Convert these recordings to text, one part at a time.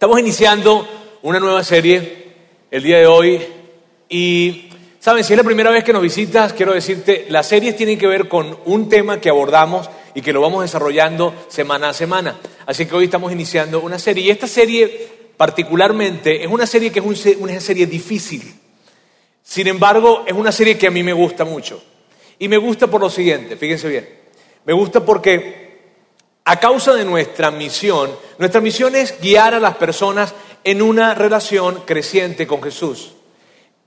Estamos iniciando una nueva serie el día de hoy y, saben, si es la primera vez que nos visitas, quiero decirte, las series tienen que ver con un tema que abordamos y que lo vamos desarrollando semana a semana. Así que hoy estamos iniciando una serie y esta serie particularmente es una serie que es una serie difícil. Sin embargo, es una serie que a mí me gusta mucho. Y me gusta por lo siguiente, fíjense bien. Me gusta porque a causa de nuestra misión, nuestra misión es guiar a las personas en una relación creciente con Jesús.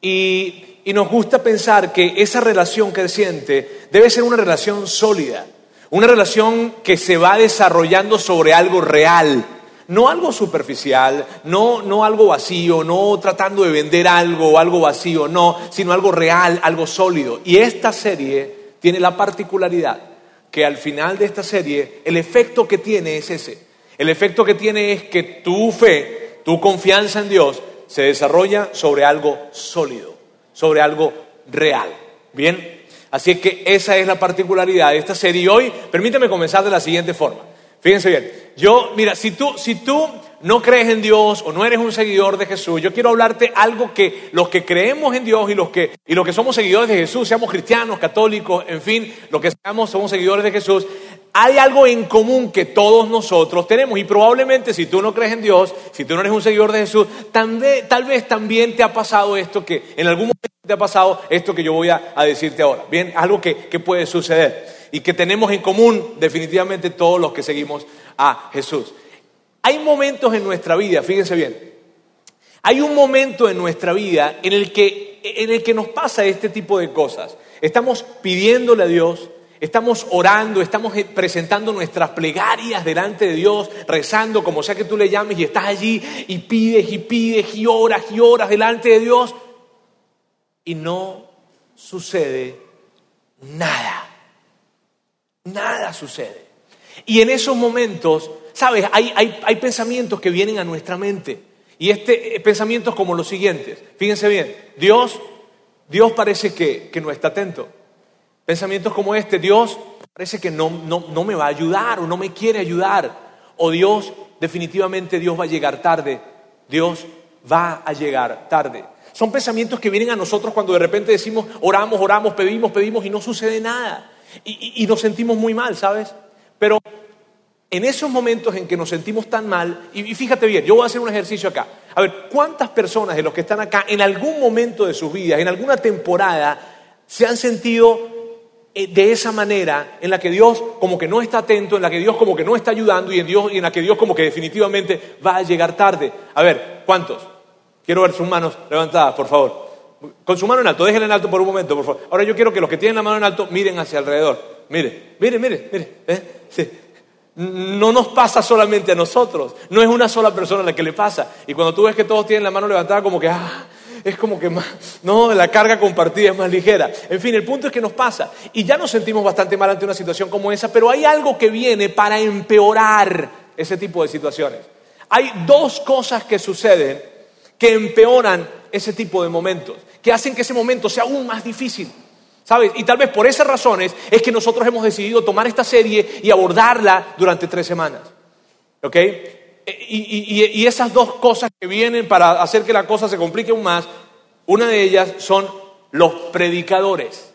Y, nos gusta pensar que esa relación creciente debe ser una relación sólida, una relación que se va desarrollando sobre algo real, no algo superficial, no, no algo vacío, no tratando de vender algo o algo vacío, no, sino algo real, algo sólido. Y esta serie tiene la particularidad que al final de esta serie el efecto que tiene es ese. El efecto que tiene es que tu fe, tu confianza en Dios se desarrolla sobre algo sólido, sobre algo real. ¿Bien? Así que esa es la particularidad de esta serie. Y hoy, permíteme comenzar de la siguiente forma. Fíjense bien. Yo, mira, si tú, si tú no crees en Dios o no eres un seguidor de Jesús, yo quiero hablarte algo que los que creemos en Dios y los que, y los que somos seguidores de Jesús, seamos cristianos, católicos, en fin, los que seamos, somos seguidores de Jesús, hay algo en común que todos nosotros tenemos y probablemente si tú no crees en Dios, si tú no eres un seguidor de Jesús, tal vez, también te ha pasado esto que en algún momento te ha pasado esto que yo voy a, decirte ahora. Bien, algo que, que puede suceder y que tenemos en común definitivamente todos los que seguimos a Jesús. Hay momentos en nuestra vida, fíjense bien, hay un momento en nuestra vida en el que, en el que nos pasa este tipo de cosas. Estamos pidiéndole a Dios, estamos orando, estamos presentando nuestras plegarias delante de Dios, rezando como sea que tú le llames y estás allí y pides y pides y oras y oras delante de Dios y no sucede nada. Nada sucede. Y en esos momentos sabes, hay, pensamientos que vienen a nuestra mente. Y este eh, pensamientos como los siguientes. Fíjense bien, Dios, Dios parece que, no está atento. Pensamientos como este, Dios parece que no, no me va a ayudar o no me quiere ayudar. O Dios, definitivamente Dios va a llegar tarde. Dios va a llegar tarde. Son pensamientos que vienen a nosotros cuando de repente decimos, oramos, oramos, pedimos, pedimos y no sucede nada. Y, nos sentimos muy mal, ¿sabes? Pero en esos momentos en que nos sentimos tan mal, y fíjate bien, yo voy a hacer un ejercicio acá. A ver, ¿cuántas personas de los que están acá en algún momento de sus vidas, en alguna temporada, se han sentido eh, de esa manera en la que Dios como que no está atento, en la que Dios como que no está ayudando y en, Dios, y en la que Dios como que definitivamente va a llegar tarde? A ver, ¿cuántos? Quiero ver sus manos levantadas, por favor. Con su mano en alto, déjenla en alto por un momento, por favor. Ahora yo quiero que los que tienen la mano en alto miren hacia alrededor. Mire, mire, mire, mire. ¿eh? No nos pasa solamente a nosotros, no es una sola persona la que le pasa. Y cuando tú ves que todos tienen la mano levantada, como que, ah, es como que más, no, la carga compartida es más ligera. En fin, el punto es que nos pasa. Y ya nos sentimos bastante mal ante una situación como esa, pero hay algo que viene para empeorar ese tipo de situaciones. Hay dos cosas que suceden que empeoran ese tipo de momentos, que hacen que ese momento sea aún más difícil. ¿Sabes? Y tal vez por esas razones es que nosotros hemos decidido tomar esta serie y abordarla durante tres semanas. ¿Ok? Y, esas dos cosas que vienen para hacer que la cosa se complique aún más, una de ellas son los predicadores.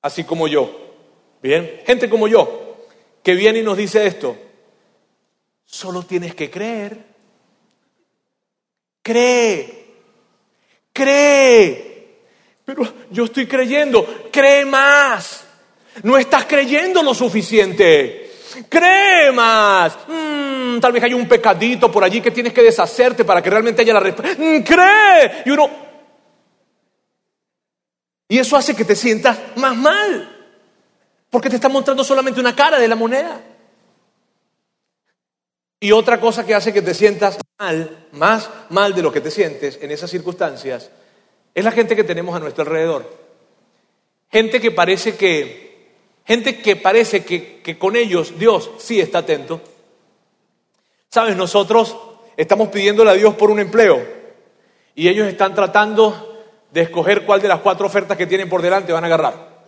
Así como yo. Bien, gente como yo, que viene y nos dice esto. Solo tienes que creer. Cree. Cree. Pero yo estoy creyendo, cree más. No estás creyendo lo suficiente. Cree más. Mm, tal vez hay un pecadito por allí que tienes que deshacerte para que realmente haya la respuesta. Mm, cree. Y uno... Y eso hace que te sientas más mal. Porque te está mostrando solamente una cara de la moneda. Y otra cosa que hace que te sientas mal, más mal de lo que te sientes en esas circunstancias, es la gente que tenemos a nuestro alrededor. Gente que parece que, gente que parece que, que con ellos Dios sí está atento. Sabes, nosotros estamos pidiéndole a Dios por un empleo y ellos están tratando de escoger cuál de las cuatro ofertas que tienen por delante van a agarrar.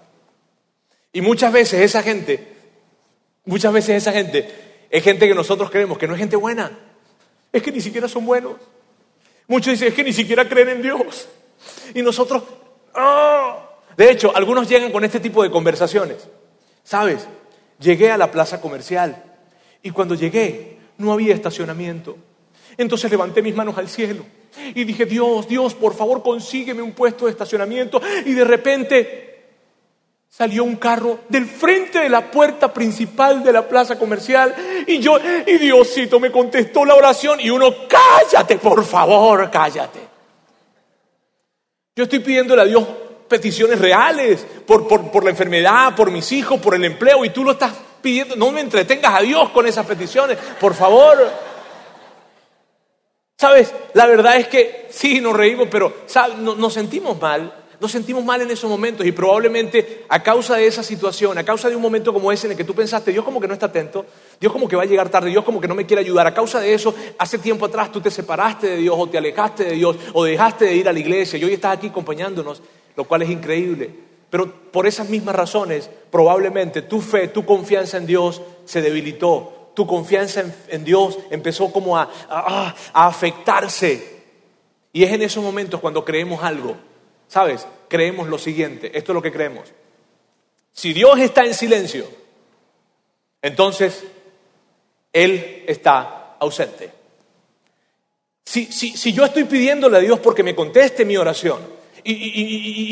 Y muchas veces esa gente, muchas veces esa gente es gente que nosotros creemos que no es gente buena, es que ni siquiera son buenos. Muchos dicen, es que ni siquiera creen en Dios. Y nosotros, ¡ah! De hecho, algunos llegan con este tipo de conversaciones. ¿Sabes? Llegué a la plaza comercial y cuando llegué no había estacionamiento. Entonces levanté mis manos al cielo y dije, Dios, Dios, por favor consígueme un puesto de estacionamiento. Y de repente salió un carro del frente de la puerta principal de la plaza comercial y yo, y Diosito me contestó la oración y uno, cállate, por favor, cállate. Yo estoy pidiéndole a Dios peticiones reales por, por, la enfermedad, por mis hijos, por el empleo, y tú lo estás pidiendo. No me entretengas a Dios con esas peticiones, por favor. Sabes, la verdad es que sí, nos reímos, pero nos sentimos mal nos sentimos mal en esos momentos y probablemente a causa de esa situación, a causa de un momento como ese en el que tú pensaste, Dios como que no está atento, Dios como que va a llegar tarde, Dios como que no me quiere ayudar, a causa de eso, hace tiempo atrás tú te separaste de Dios o te alejaste de Dios o dejaste de ir a la iglesia y hoy estás aquí acompañándonos, lo cual es increíble. Pero por esas mismas razones, probablemente tu fe, tu confianza en Dios se debilitó, tu confianza en, Dios empezó como a afectarse. Y es en esos momentos cuando creemos algo ¿Sabes? Creemos lo siguiente, esto es lo que creemos. Si Dios está en silencio, entonces Él está ausente. Si, si, yo estoy pidiéndole a Dios porque me conteste mi oración, y,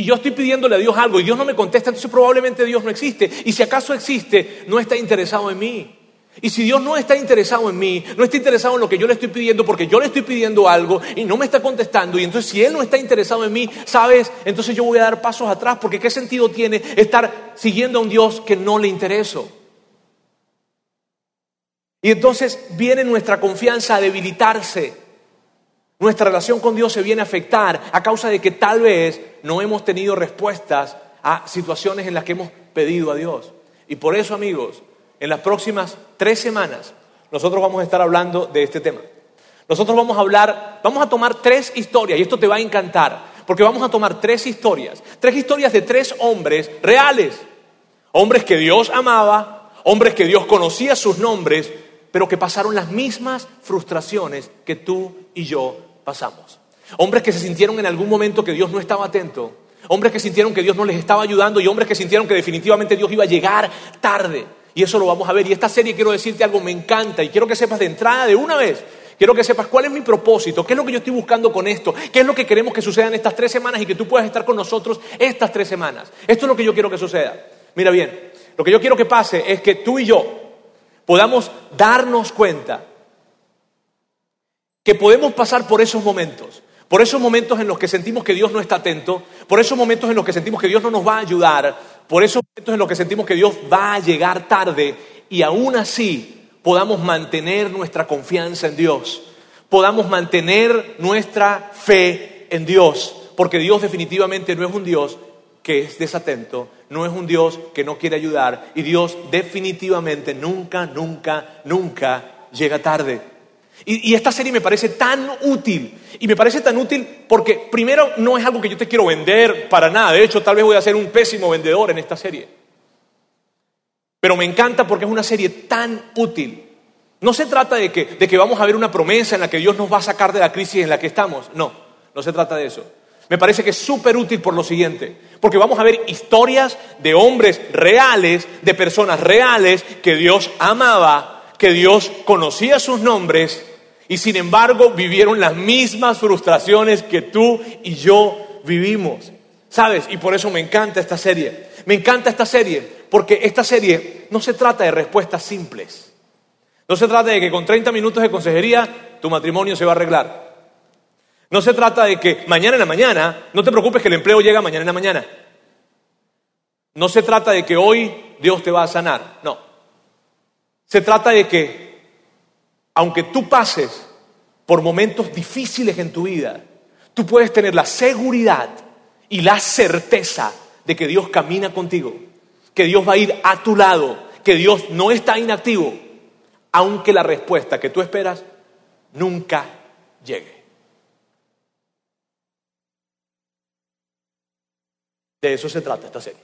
y, yo estoy pidiéndole a Dios algo y Dios no me contesta, entonces probablemente Dios no existe. Y si acaso existe, no está interesado en mí. Y si Dios no está interesado en mí, no está interesado en lo que yo le estoy pidiendo porque yo le estoy pidiendo algo y no me está contestando, y entonces si Él no está interesado en mí, ¿sabes? Entonces yo voy a dar pasos atrás porque ¿qué sentido tiene estar siguiendo a un Dios que no le intereso? Y entonces viene nuestra confianza a debilitarse. Nuestra relación con Dios se viene a afectar a causa de que tal vez no hemos tenido respuestas a situaciones en las que hemos pedido a Dios. Y por eso, amigos, en las próximas tres semanas nosotros vamos a estar hablando de este tema. Nosotros vamos a hablar, vamos a tomar tres historias y esto te va a encantar, porque vamos a tomar tres historias, tres historias de tres hombres reales, hombres que Dios amaba, hombres que Dios conocía sus nombres, pero que pasaron las mismas frustraciones que tú y yo pasamos. Hombres que se sintieron en algún momento que Dios no estaba atento, hombres que sintieron que Dios no les estaba ayudando y hombres que sintieron que definitivamente Dios iba a llegar tarde. Y eso lo vamos a ver. Y esta serie quiero decirte algo, me encanta y quiero que sepas de entrada de una vez. Quiero que sepas cuál es mi propósito, qué es lo que yo estoy buscando con esto, qué es lo que queremos que suceda en estas tres semanas y que tú puedas estar con nosotros estas tres semanas. Esto es lo que yo quiero que suceda. Mira bien, lo que yo quiero que pase es que tú y yo podamos darnos cuenta que podemos pasar por esos momentos, por esos momentos en los que sentimos que Dios no está atento, por esos momentos en los que sentimos que Dios no nos va a ayudar, por esos momentos en los que sentimos que Dios va a llegar tarde y aún así podamos mantener nuestra confianza en Dios, podamos mantener nuestra fe en Dios, porque Dios definitivamente no es un Dios que es desatento, no es un Dios que no quiere ayudar y Dios definitivamente nunca, nunca, nunca llega tarde. Y, esta serie me parece tan útil. Y me parece tan útil porque, primero, no es algo que yo te quiero vender para nada. De hecho, tal vez voy a ser un pésimo vendedor en esta serie. Pero me encanta porque es una serie tan útil. No se trata de que, de que vamos a ver una promesa en la que Dios nos va a sacar de la crisis en la que estamos. No, no se trata de eso. Me parece que es súper útil por lo siguiente, porque vamos a ver historias de hombres reales, de personas reales que Dios amaba que Dios conocía sus nombres y sin embargo vivieron las mismas frustraciones que tú y yo vivimos. ¿Sabes? Y por eso me encanta esta serie. Me encanta esta serie porque esta serie no se trata de respuestas simples. No se trata de que con 30 minutos de consejería tu matrimonio se va a arreglar. No se trata de que mañana en la mañana, no te preocupes que el empleo llega mañana en la mañana. No se trata de que hoy Dios te va a sanar. No. Se trata de que, aunque tú pases por momentos difíciles en tu vida, tú puedes tener la seguridad y la certeza de que Dios camina contigo, que Dios va a ir a tu lado, que Dios no está inactivo, aunque la respuesta que tú esperas nunca llegue. De eso se trata esta serie.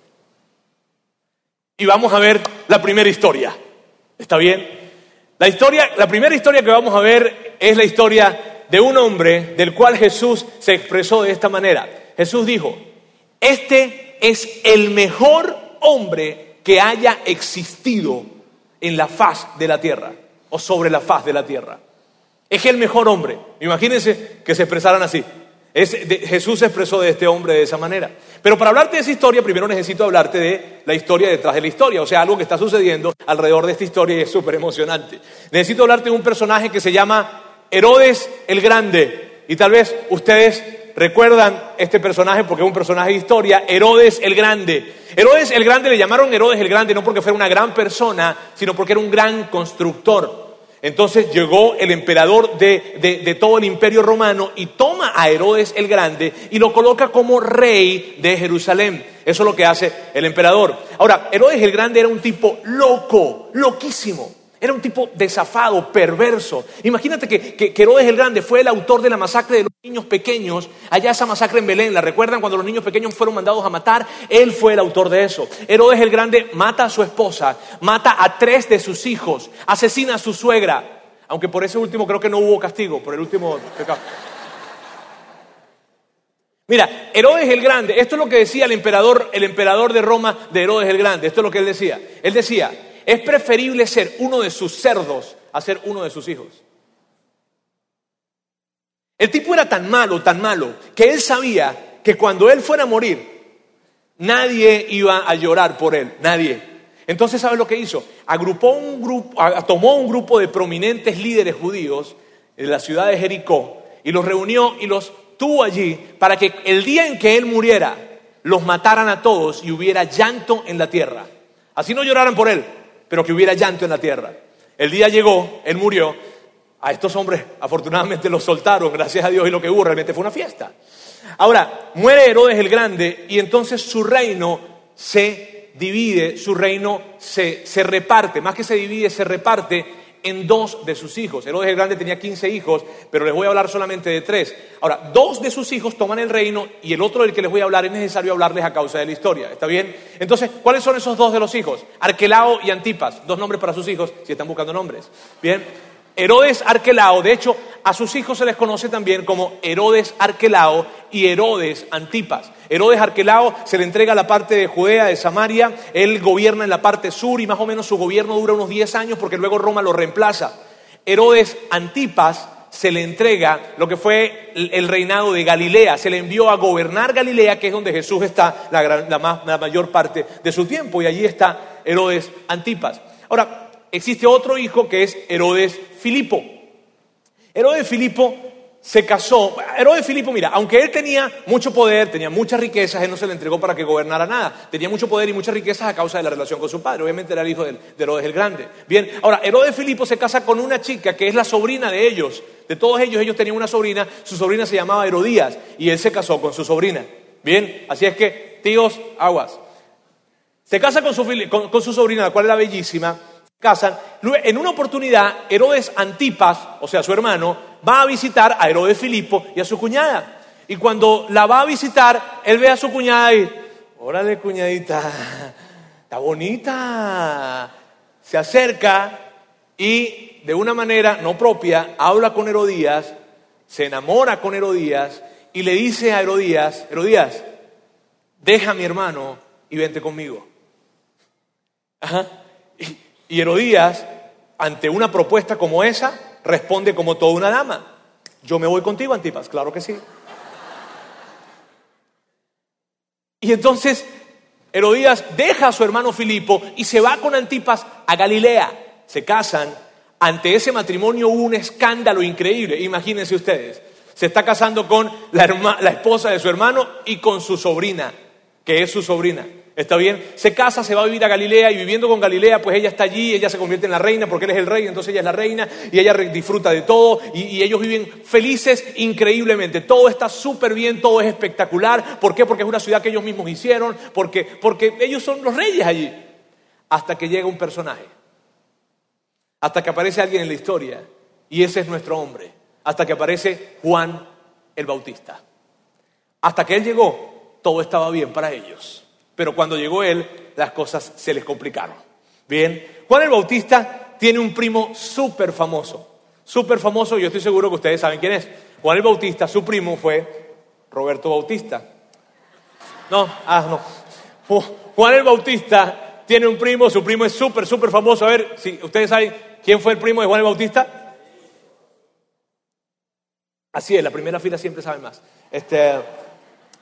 Y vamos a ver la primera historia. ¿Está bien? La historia, la primera historia que vamos a ver es la historia de un hombre del cual Jesús se expresó de esta manera. Jesús dijo, este es el mejor hombre que haya existido en la faz de la tierra o sobre la faz de la tierra. Es el mejor hombre. Imagínense que se expresaran así. Jesús se expresó de este hombre de esa manera. Pero para hablarte de esa historia, primero necesito hablarte de la historia detrás de la historia, o sea, algo que está sucediendo alrededor de esta historia y es súper emocionante. Necesito hablarte de un personaje que se llama Herodes el Grande. Y tal vez ustedes recuerdan este personaje porque es un personaje de historia, Herodes el Grande. Herodes el Grande le llamaron Herodes el Grande no porque fuera una gran persona, sino porque era un gran constructor. Entonces llegó el emperador de, todo el imperio romano y toma a Herodes el Grande y lo coloca como rey de Jerusalén. Eso es lo que hace el emperador. Ahora, Herodes el Grande era un tipo loco, loquísimo. Era un tipo desafado, perverso. Imagínate que, Herodes el Grande fue el autor de la masacre de niños pequeños, allá esa masacre en Belén, ¿la recuerdan cuando los niños pequeños fueron mandados a matar? Él fue el autor de eso. Herodes el Grande mata a su esposa, mata a tres de sus hijos, asesina a su suegra, aunque por ese último creo que no hubo castigo, por el último pecado. Mira, Herodes el Grande, esto es lo que decía el emperador, el emperador de Roma de Herodes el Grande, esto es lo que él decía. Él decía, es preferible ser uno de sus cerdos a ser uno de sus hijos. El tipo era tan malo, tan malo, que él sabía que cuando él fuera a morir, nadie iba a llorar por él, nadie. Entonces, ¿sabe lo que hizo? Agrupó un grupo, tomó un grupo de prominentes líderes judíos de la ciudad de Jericó y los reunió y los tuvo allí para que el día en que él muriera, los mataran a todos y hubiera llanto en la tierra. Así no lloraran por él, pero que hubiera llanto en la tierra. El día llegó, él murió. A estos hombres, afortunadamente, los soltaron, gracias a Dios, y lo que hubo realmente fue una fiesta. Ahora, muere Herodes el Grande y entonces su reino se divide, su reino se, se reparte, más que se divide, se reparte en dos de sus hijos. Herodes el Grande tenía 15 hijos, pero les voy a hablar solamente de tres. Ahora, dos de sus hijos toman el reino y el otro del que les voy a hablar es necesario hablarles a causa de la historia. ¿Está bien? Entonces, ¿cuáles son esos dos de los hijos? Arquelao y Antipas. Dos nombres para sus hijos, si están buscando nombres. Bien. Herodes Arquelao, de hecho, a sus hijos se les conoce también como Herodes Arquelao y Herodes Antipas. Herodes Arquelao se le entrega la parte de Judea, de Samaria, él gobierna en la parte sur y más o menos su gobierno dura unos 10 años porque luego Roma lo reemplaza. Herodes Antipas se le entrega lo que fue el reinado de Galilea, se le envió a gobernar Galilea, que es donde Jesús está la, la mayor parte de su tiempo, y allí está Herodes Antipas. Ahora, existe otro hijo que es Herodes Filipo. Herodes Filipo se casó. Herodes Filipo, mira, aunque él tenía mucho poder, tenía muchas riquezas, él no se le entregó para que gobernara nada. Tenía mucho poder y muchas riquezas a causa de la relación con su padre. Obviamente era el hijo de Herodes el Grande. Bien, ahora, Herodes Filipo se casa con una chica que es la sobrina de ellos. De todos ellos, ellos tenían una sobrina. Su sobrina se llamaba Herodías y él se casó con su sobrina. Bien, así es que, tíos, aguas. Se casa con su, con su sobrina, la cual era bellísima casan. En una oportunidad, Herodes Antipas, o sea, su hermano, va a visitar a Herodes Filipo y a su cuñada. Y cuando la va a visitar, él ve a su cuñada y, órale, cuñadita, está bonita. Se acerca y de una manera no propia habla con Herodías, se enamora con Herodías y le dice a Herodías, Herodías, deja a mi hermano y vente conmigo. Ajá. Y Herodías, ante una propuesta como esa, responde como toda una dama. Yo me voy contigo, Antipas, claro que sí. Y entonces Herodías deja a su hermano Filipo y se va con Antipas a Galilea. Se casan. Ante ese matrimonio hubo un escándalo increíble. Imagínense ustedes. Se está casando con la, la esposa de su hermano y con su sobrina, que es su sobrina. ¿Está bien? Se casa, se va a vivir a Galilea y viviendo con Galilea, pues ella está allí, ella se convierte en la reina porque él es el rey, entonces ella es la reina y ella disfruta de todo y, ellos viven felices increíblemente. Todo está súper bien, todo es espectacular. ¿Por qué? Porque es una ciudad que ellos mismos hicieron, porque, porque ellos son los reyes allí. Hasta que llega un personaje, hasta que aparece alguien en la historia y ese es nuestro hombre, hasta que aparece Juan el Bautista. Hasta que él llegó, todo estaba bien para ellos. Pero cuando llegó él, las cosas se les complicaron. Bien, Juan el Bautista tiene un primo súper famoso. Súper famoso, yo estoy seguro que ustedes saben quién es. Juan el Bautista, su primo fue Roberto Bautista. No, ah, no. Juan el Bautista tiene un primo, su primo es súper, súper famoso. A ver, si ustedes saben quién fue el primo de Juan el Bautista. Así es, la primera fila siempre sabe más. Este,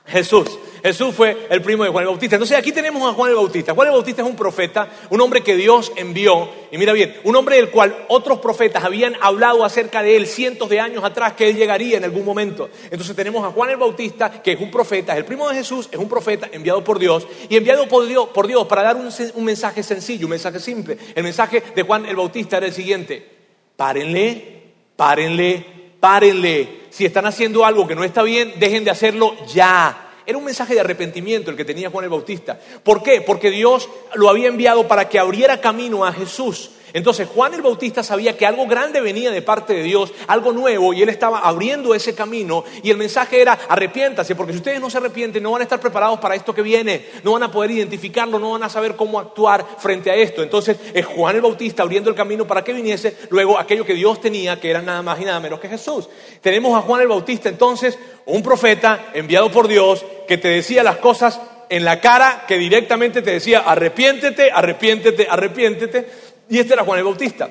Jesús. Jesús fue el primo de Juan el Bautista. Entonces aquí tenemos a Juan el Bautista. Juan el Bautista es un profeta, un hombre que Dios envió. Y mira bien, un hombre del cual otros profetas habían hablado acerca de él cientos de años atrás, que él llegaría en algún momento. Entonces tenemos a Juan el Bautista, que es un profeta, es el primo de Jesús, es un profeta enviado por Dios. Y enviado por Dios, para dar un, un mensaje sencillo, un mensaje simple. El mensaje de Juan el Bautista era el siguiente. Párenle, párenle, párenle. Si están haciendo algo que no está bien, dejen de hacerlo ya. Era un mensaje de arrepentimiento el que tenía Juan el Bautista. ¿Por qué? Porque Dios lo había enviado para que abriera camino a Jesús. Entonces Juan el Bautista sabía que algo grande venía de parte de Dios, algo nuevo, y él estaba abriendo ese camino. Y el mensaje era, arrepiéntase, porque si ustedes no se arrepienten, no van a estar preparados para esto que viene, no van a poder identificarlo, no van a saber cómo actuar frente a esto. Entonces es Juan el Bautista abriendo el camino para que viniese luego aquello que Dios tenía, que era nada más y nada menos que Jesús. Tenemos a Juan el Bautista entonces, un profeta enviado por Dios, que te decía las cosas en la cara, que directamente te decía, arrepiéntete, arrepiéntete, arrepiéntete y este era Juan el Bautista.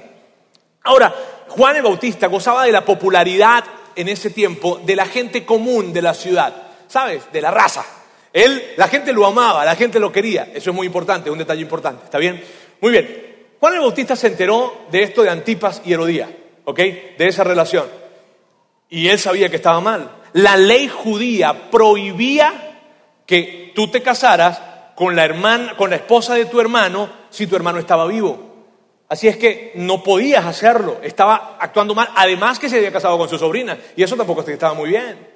Ahora, Juan el Bautista gozaba de la popularidad en ese tiempo de la gente común de la ciudad, ¿sabes? De la raza. Él, la gente lo amaba, la gente lo quería. Eso es muy importante, un detalle importante. ¿Está bien? Muy bien. Juan el Bautista se enteró de esto de Antipas y Herodía, ¿ok? De esa relación. Y él sabía que estaba mal. La ley judía prohibía que tú te casaras con la hermana, con la esposa de tu hermano si tu hermano estaba vivo. Así es que no podías hacerlo, estaba actuando mal, además que se había casado con su sobrina, y eso tampoco estaba muy bien.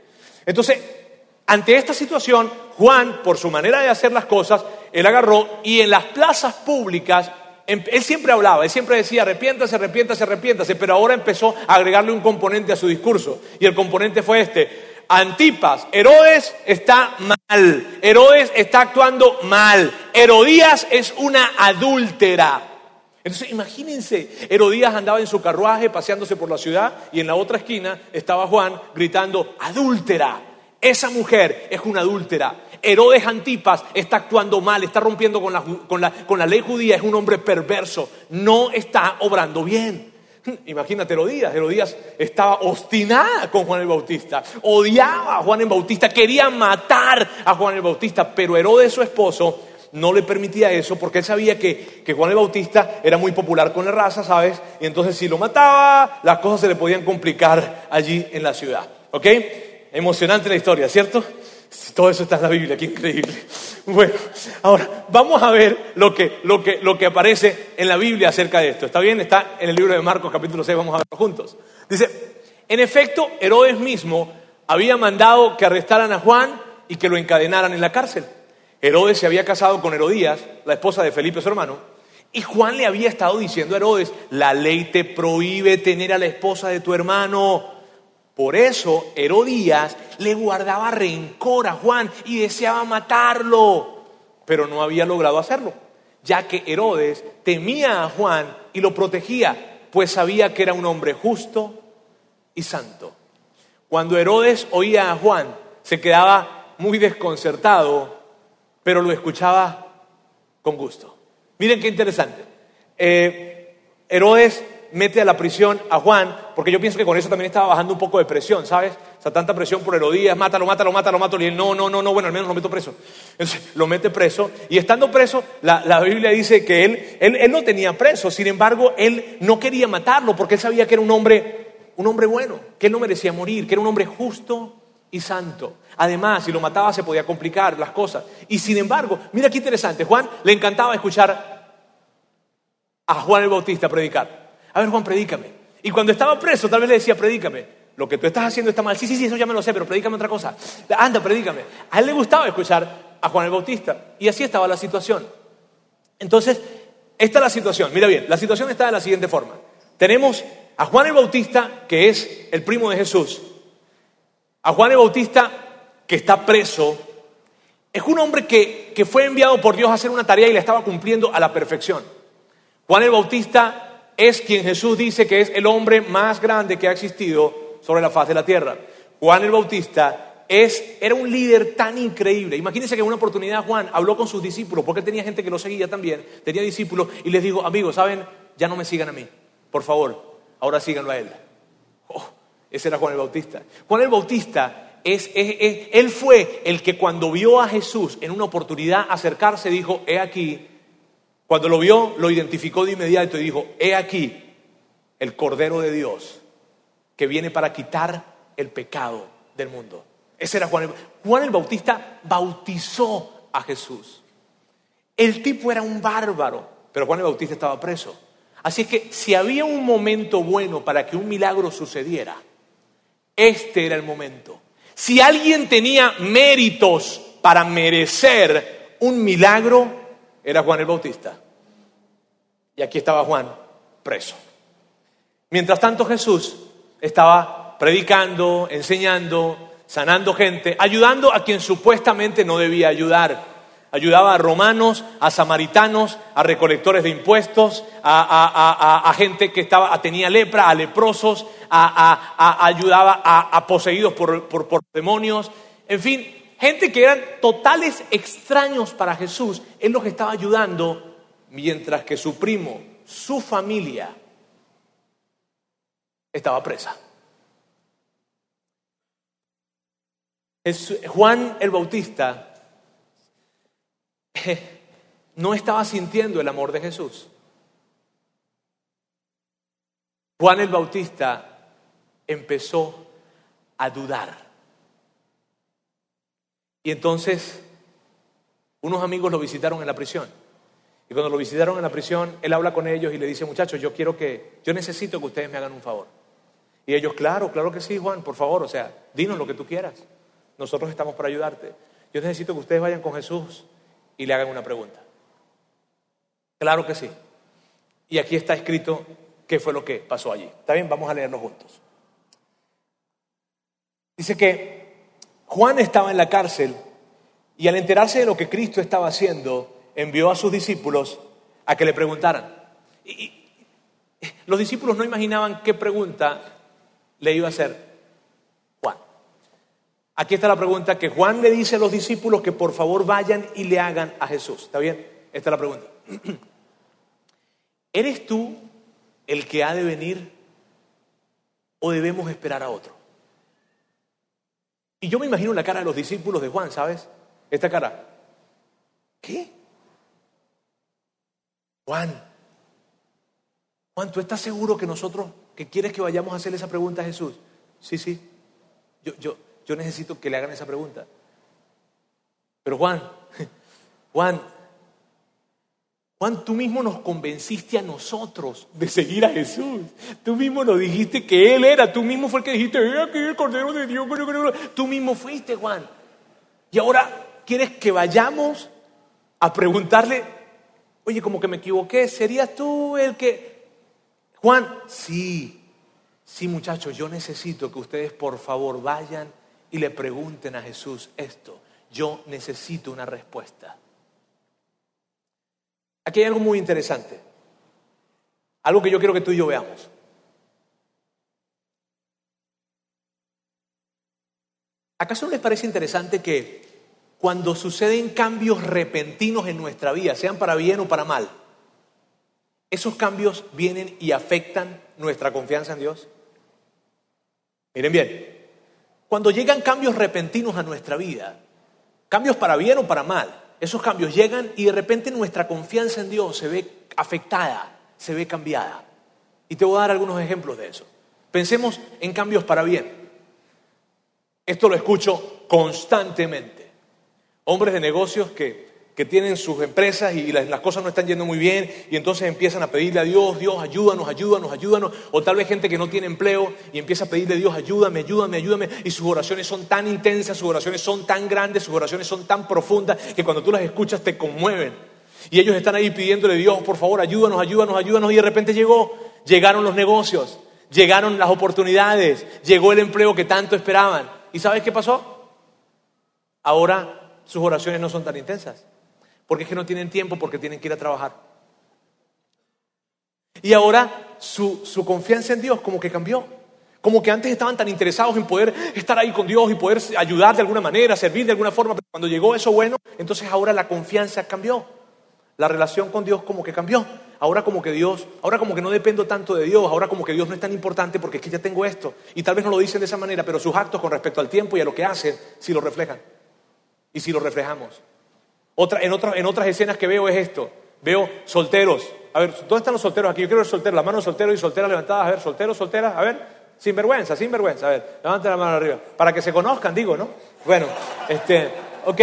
Entonces, ante esta situación, Juan, por su manera de hacer las cosas, él agarró y en las plazas públicas, em, él siempre hablaba, él siempre decía, arrepiéntase, arrepiéntase, arrepiéntase, pero ahora empezó a agregarle un componente a su discurso, y el componente fue este, Antipas, Herodes está mal, Herodes está actuando mal, Herodías es una adúltera. Entonces imagínense, Herodías andaba en su carruaje paseándose por la ciudad y en la otra esquina estaba Juan gritando, adúltera, esa mujer es una adúltera. Herodes Antipas está actuando mal, está rompiendo con la, con, la, con la, ley judía, es un hombre perverso, no está obrando bien. Imagínate Herodías, Herodías estaba obstinada con Juan el Bautista, odiaba a Juan el Bautista, quería matar a Juan el Bautista, pero Herodes, su esposo, no le permitía eso porque él sabía que, Juan el Bautista era muy popular con la raza, ¿sabes? Y entonces si lo mataba, las cosas se le podían complicar allí en la ciudad. ¿Ok? Emocionante la historia, ¿cierto? Todo eso está en la Biblia, qué increíble. Bueno, ahora vamos a ver lo que, lo, que, lo que aparece en la Biblia acerca de esto. ¿Está bien? Está en el libro de Marcos capítulo 6, vamos a verlo juntos. Dice, en efecto, Herodes mismo había mandado que arrestaran a Juan y que lo encadenaran en la cárcel. Herodes se había casado con Herodías, la esposa de Felipe su hermano, y Juan le había estado diciendo a Herodes, la ley te prohíbe tener a la esposa de tu hermano. Por eso Herodías le guardaba rencor a Juan y deseaba matarlo, pero no había logrado hacerlo, ya que Herodes temía a Juan y lo protegía, pues sabía que era un hombre justo y santo. Cuando Herodes oía a Juan, se quedaba muy desconcertado pero lo escuchaba con gusto. Miren qué interesante. Eh, Herodes mete a la prisión a Juan, porque yo pienso que con eso también estaba bajando un poco de presión, ¿sabes? O sea, tanta presión por Herodías, mátalo, mátalo, mátalo, mátalo. Y él, no, no, no, no, bueno, al menos lo meto preso. Entonces, lo mete preso. Y estando preso, la, Biblia dice que él, él, él, no tenía preso, sin embargo, él no quería matarlo, porque él sabía que era un hombre, un hombre bueno, que él no merecía morir, que era un hombre justo y santo. Además, si lo mataba se podía complicar las cosas. Y sin embargo, mira qué interesante, Juan le encantaba escuchar a Juan el Bautista predicar. A ver, Juan, predícame. Y cuando estaba preso, tal vez le decía, predícame. Lo que tú estás haciendo está mal. Sí, sí, sí, eso ya me lo sé, pero predícame otra cosa. Anda, predícame. A él le gustaba escuchar a Juan el Bautista. Y así estaba la situación. Entonces, esta es la situación. Mira bien, la situación está de la siguiente forma. Tenemos a Juan el Bautista, que es el primo de Jesús, a Juan el Bautista, que está preso, es un hombre que, fue enviado por Dios a hacer una tarea y la estaba cumpliendo a la perfección. Juan el Bautista es quien Jesús dice que es el hombre más grande que ha existido sobre la faz de la tierra. Juan el Bautista es, era un líder tan increíble. Imagínense que en una oportunidad Juan habló con sus discípulos, porque tenía gente que lo seguía también, tenía discípulos, y les dijo, amigos, ¿saben? Ya no me sigan a mí, por favor, ahora síganlo a él. Oh, ese era Juan el Bautista. Juan el Bautista es, él fue el que cuando vio a Jesús en una oportunidad acercarse dijo, he aquí, cuando lo vio lo identificó de inmediato y dijo, he aquí el Cordero de Dios que viene para quitar el pecado del mundo. Ese era Juan el, Juan el Bautista bautizó a Jesús. El tipo era un bárbaro, pero Juan el Bautista estaba preso. Así que si había un momento bueno para que un milagro sucediera, este era el momento. Si alguien tenía méritos para merecer un milagro, era Juan el Bautista. Y aquí estaba Juan preso. Mientras tanto Jesús estaba predicando, enseñando, sanando gente, ayudando a quien supuestamente no debía ayudar. Ayudaba a romanos, a samaritanos, a recolectores de impuestos, a, gente que tenía lepra, a leprosos, ayudaba a, poseídos por, por demonios. En fin, gente que eran totales extraños para Jesús. Él los estaba ayudando mientras que su primo, su familia, estaba presa. Juan el Bautista no estaba sintiendo el amor de Jesús. Juan el Bautista empezó a dudar. Y entonces unos amigos lo visitaron en la prisión. Y cuando lo visitaron en la prisión, él habla con ellos y le dice, muchachos, yo quiero que, yo necesito que ustedes me hagan un favor. Y ellos, claro, claro que sí, Juan, por favor, o sea, dinos lo que tú quieras. Nosotros estamos para ayudarte. Yo necesito que ustedes vayan con Jesús y le hagan una pregunta. Claro que sí. Y aquí está escrito qué fue lo que pasó allí. ¿Está bien? Vamos a leerlo juntos. Dice que Juan estaba en la cárcel y al enterarse de lo que Cristo estaba haciendo, envió a sus discípulos a que le preguntaran. Y, los discípulos no imaginaban qué pregunta le iba a hacer. Aquí está la pregunta que Juan le dice a los discípulos que por favor vayan y le hagan a Jesús. ¿Está bien? Esta es la pregunta. ¿Eres tú el que ha de venir o debemos esperar a otro? Y yo me imagino la cara de los discípulos de Juan, ¿sabes? Esta cara. ¿Qué? Juan, Juan, ¿tú estás seguro que nosotros, que quieres que vayamos a hacerle esa pregunta a Jesús? Sí, sí. Yo, yo, yo necesito que le hagan esa pregunta. Pero Juan, Juan, Juan, tú mismo nos convenciste a nosotros de seguir a Jesús. Tú mismo nos dijiste que Él era. Tú mismo fue el que dijiste, he aquí el Cordero de Dios. Tú mismo fuiste, Juan. Y ahora quieres que vayamos a preguntarle, oye, como que me equivoqué, ¿serías tú el que... Juan, sí, sí muchachos, yo necesito que ustedes por favor vayan y le pregunten a Jesús esto. Yo necesito una respuesta. Aquí hay algo muy interesante. Algo que yo quiero que tú y yo veamos. ¿Acaso les parece interesante que cuando suceden cambios repentinos en nuestra vida, sean para bien o para mal, esos cambios vienen y afectan nuestra confianza en Dios. Miren bien, cuando llegan cambios repentinos a nuestra vida, cambios para bien o para mal, esos cambios llegan y de repente nuestra confianza en Dios se ve afectada, se ve cambiada. Y te voy a dar algunos ejemplos de eso. Pensemos en cambios para bien. Esto lo escucho constantemente. Hombres de negocios que que tienen sus empresas y las, cosas no están yendo muy bien y entonces empiezan a pedirle a Dios, Dios, ayúdanos, ayúdanos, ayúdanos. O tal vez gente que no tiene empleo y empieza a pedirle a Dios, ayúdame, ayúdame, ayúdame. Y sus oraciones son tan intensas, sus oraciones son tan grandes, sus oraciones son tan profundas que cuando tú las escuchas te conmueven. Y ellos están ahí pidiéndole a Dios, por favor, ayúdanos, ayúdanos, ayúdanos. Y de repente llegó, llegaron los negocios, llegaron las oportunidades, llegó el empleo que tanto esperaban. ¿Y sabes qué pasó? Ahora sus oraciones no son tan intensas porque es que no tienen tiempo porque tienen que ir a trabajar. Y ahora su, su confianza en Dios como que cambió. Como que antes estaban tan interesados en poder estar ahí con Dios y poder ayudar de alguna manera, servir de alguna forma, pero cuando llegó eso bueno, entonces ahora la confianza cambió. La relación con Dios como que cambió. Ahora como que Dios, ahora como que no dependo tanto de Dios, ahora como que Dios no es tan importante porque es que ya tengo esto. Y tal vez no lo dicen de esa manera, pero sus actos con respecto al tiempo y a lo que hacen, sí lo reflejan. Y si lo reflejamos. Otra, en, otras escenas que veo es esto. Veo solteros. A ver, ¿dónde están los solteros aquí? Yo quiero ver solteros, las manos solteros y solteras levantadas. A ver, solteros, solteras. A ver, sin vergüenza, sin vergüenza. A ver, levanten la mano arriba. Para que se conozcan, digo, ¿no? Bueno, este, ok,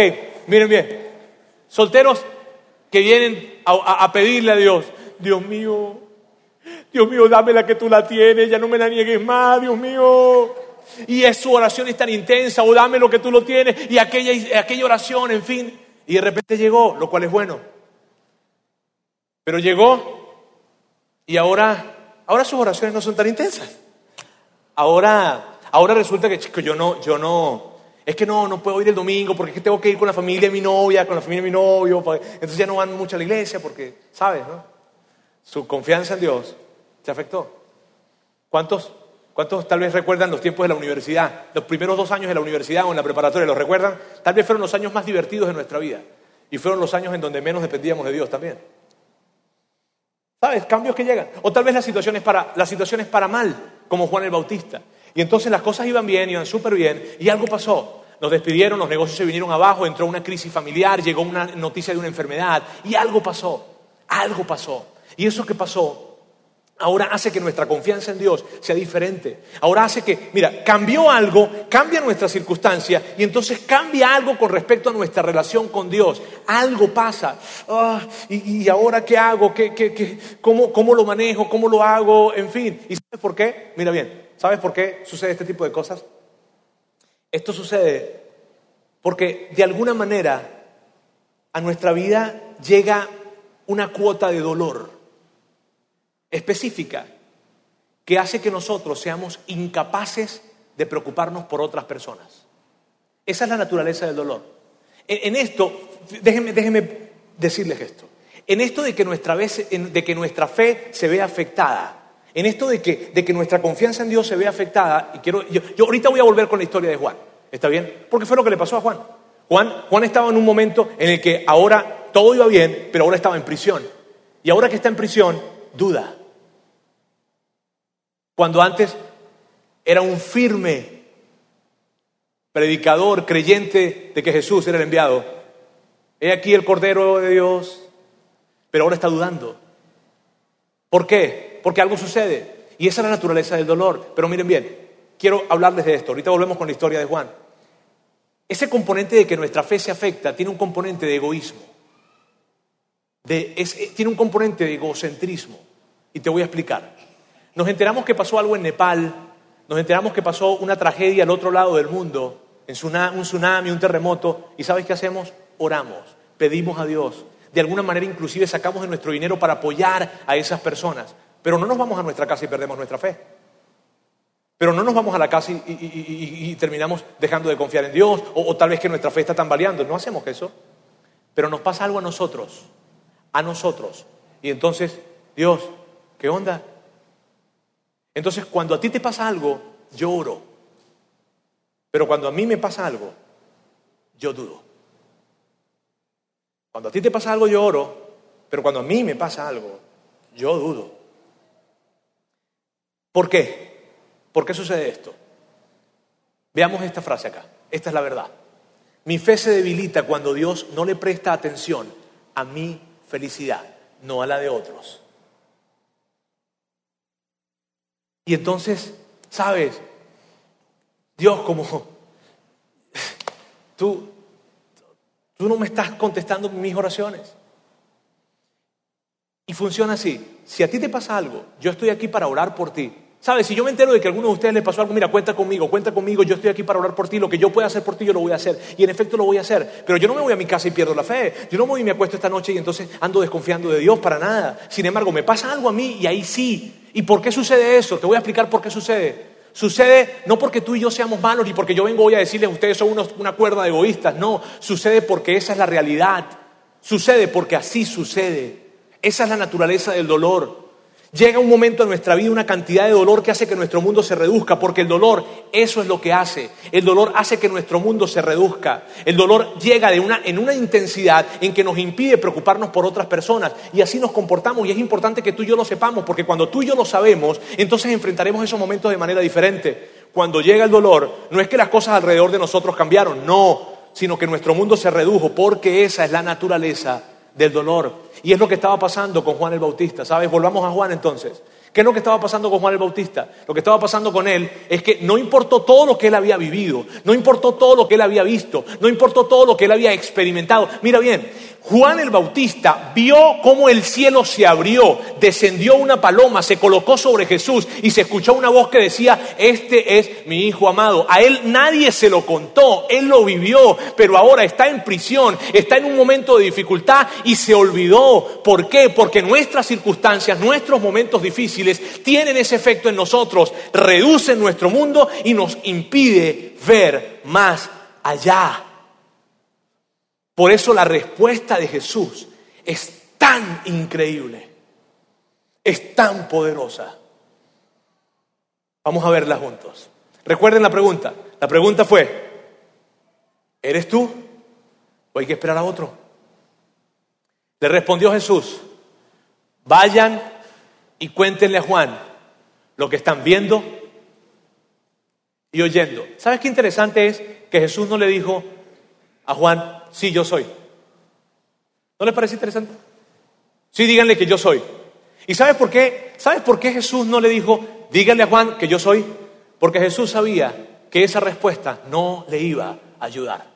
miren bien. Solteros que vienen a, pedirle a Dios, Dios mío, Dios mío, dame la que tú la tienes, ya no me la niegues más, Dios mío. Y es su oración es tan intensa, o dame lo que tú lo tienes, y aquella, aquella oración, en fin. Y de repente llegó, lo cual es bueno. Pero llegó y ahora, ahora sus oraciones no son tan intensas. Ahora, ahora resulta que chico, yo no, yo no, es que no, no puedo ir el domingo porque es que tengo que ir con la familia de mi novia, con la familia de mi novio. Entonces ya no van mucho a la iglesia porque, ¿sabes? No? Su confianza en Dios se afectó. ¿Cuántos, ¿Cuántos tal vez recuerdan los tiempos de la universidad? Los primeros dos años de la universidad o en la preparatoria, ¿los recuerdan? Tal vez fueron los años más divertidos de nuestra vida. Y fueron los años en donde menos dependíamos de Dios también. ¿Sabes? Cambios que llegan. O tal vez las situaciones para, para mal, como Juan el Bautista. Y entonces las cosas iban bien, iban súper bien, y algo pasó. Nos despidieron, los negocios se vinieron abajo, entró una crisis familiar, llegó una noticia de una enfermedad, y algo pasó, algo pasó. Y eso que pasó ahora hace que nuestra confianza en Dios sea diferente. Ahora hace que, mira, cambió algo, cambia nuestra circunstancia y entonces cambia algo con respecto a nuestra relación con Dios. Algo pasa. Ah, y, ahora qué hago? ¿Qué, qué, cómo, ¿Cómo lo manejo? ¿Cómo lo hago? En fin. ¿Y sabes por qué? Mira bien, ¿Sabes por qué sucede este tipo de cosas? Esto sucede porque de alguna manera a nuestra vida llega una cuota de dolor específica que hace que nosotros seamos incapaces de preocuparnos por otras personas. Esa es la naturaleza del dolor. En, esto, déjenme, decirles esto, en esto de que, nuestra de que nuestra fe se ve afectada, en esto de que, nuestra confianza en Dios se ve afectada, y quiero, yo, ahorita voy a volver con la historia de Juan, ¿está bien? Porque fue lo que le pasó a. Juan. Juan estaba en un momento en el que ahora todo iba bien, pero ahora estaba en prisión. Y ahora que está en prisión, duda. Cuando antes era un firme predicador, creyente de que Jesús era el enviado. He aquí el Cordero de Dios, pero ahora está dudando. ¿Por qué? porque algo sucede. Y esa es la naturaleza del dolor. Pero miren bien, quiero hablarles de esto. Ahorita volvemos con la historia de Juan. Ese componente de que nuestra fe se afecta tiene un componente de egoísmo. Eh, tiene un componente de egocentrismo. Y te voy a explicar. Nos enteramos que pasó algo en Nepal, nos enteramos que pasó una tragedia al otro lado del mundo, en un tsunami, un terremoto, y ¿sabes qué hacemos? Oramos, pedimos a Dios. De alguna manera inclusive sacamos de nuestro dinero para apoyar a esas personas. Pero no nos vamos a nuestra casa y perdemos nuestra fe. Pero no nos vamos a la casa y, terminamos dejando de confiar en Dios o, tal vez que nuestra fe está tambaleando. No hacemos eso. Pero nos pasa algo a nosotros, a nosotros. Y entonces, Dios, ¿qué onda? Entonces, cuando a ti te pasa algo, yo oro. Pero cuando a mí me pasa algo, yo dudo. Cuando a ti te pasa algo, yo oro. Pero cuando a mí me pasa algo, yo dudo. ¿Por qué? ¿Por qué sucede esto? Veamos esta frase acá. Esta es la verdad. Mi fe se debilita cuando Dios no le presta atención a mi felicidad, no a la de otros. Y entonces, ¿sabes? Dios como tú, tú no me estás contestando mis oraciones. Y funciona así. Si a ti te pasa algo, yo estoy aquí para orar por ti. ¿Sabes? Si yo me entero de que a alguno de ustedes le pasó algo, mira, cuenta conmigo, cuenta conmigo, yo estoy aquí para orar por ti, lo que yo pueda hacer por ti, yo lo voy a hacer. Y en efecto lo voy a hacer. Pero yo no me voy a mi casa y pierdo la fe. Yo no me voy y me acuesto esta noche y entonces ando desconfiando de Dios para nada. Sin embargo, me pasa algo a mí y ahí sí. ¿Y por qué sucede eso? Te voy a explicar por qué sucede. Sucede no porque tú y yo seamos malos ni porque yo vengo hoy a decirles a ustedes son una cuerda de egoístas. No, sucede porque esa es la realidad. Sucede porque así sucede. Esa es la naturaleza del dolor. Llega un momento en nuestra vida, una cantidad de dolor que hace que nuestro mundo se reduzca, porque el dolor, eso es lo que hace. El dolor hace que nuestro mundo se reduzca. El dolor llega de una, en una intensidad en que nos impide preocuparnos por otras personas y así nos comportamos. Y es importante que tú y yo lo sepamos, porque cuando tú y yo lo sabemos, entonces enfrentaremos esos momentos de manera diferente. Cuando llega el dolor, no es que las cosas alrededor de nosotros cambiaron, no, sino que nuestro mundo se redujo, porque esa es la naturaleza del dolor. Y es lo que estaba pasando con Juan el Bautista, ¿sabes? Volvamos a Juan entonces. ¿Qué es lo que estaba pasando con Juan el Bautista? Lo que estaba pasando con él es que no importó todo lo que él había vivido, no importó todo lo que él había visto, no importó todo lo que él había experimentado. Mira bien, Juan el Bautista vio cómo el cielo se abrió, descendió una paloma, se colocó sobre Jesús y se escuchó una voz que decía, este es mi hijo amado. A él nadie se lo contó, él lo vivió, pero ahora está en prisión, está en un momento de dificultad y se olvidó. ¿Por qué? Porque nuestras circunstancias, nuestros momentos difíciles tienen ese efecto en nosotros, reducen nuestro mundo y nos impide ver más allá. Por eso la respuesta de Jesús es tan increíble, es tan poderosa. Vamos a verla juntos. Recuerden la pregunta. La pregunta fue, ¿eres tú o hay que esperar a otro? Le respondió Jesús, vayan y cuéntenle a Juan lo que están viendo y oyendo. ¿Sabes qué interesante es que Jesús no le dijo a Juan, sí, yo soy. ¿No les parece interesante? Sí, díganle que yo soy. ¿Y sabes por qué? ¿Sabes por qué Jesús no le dijo, díganle a Juan que yo soy? Porque Jesús sabía que esa respuesta no le iba a ayudar.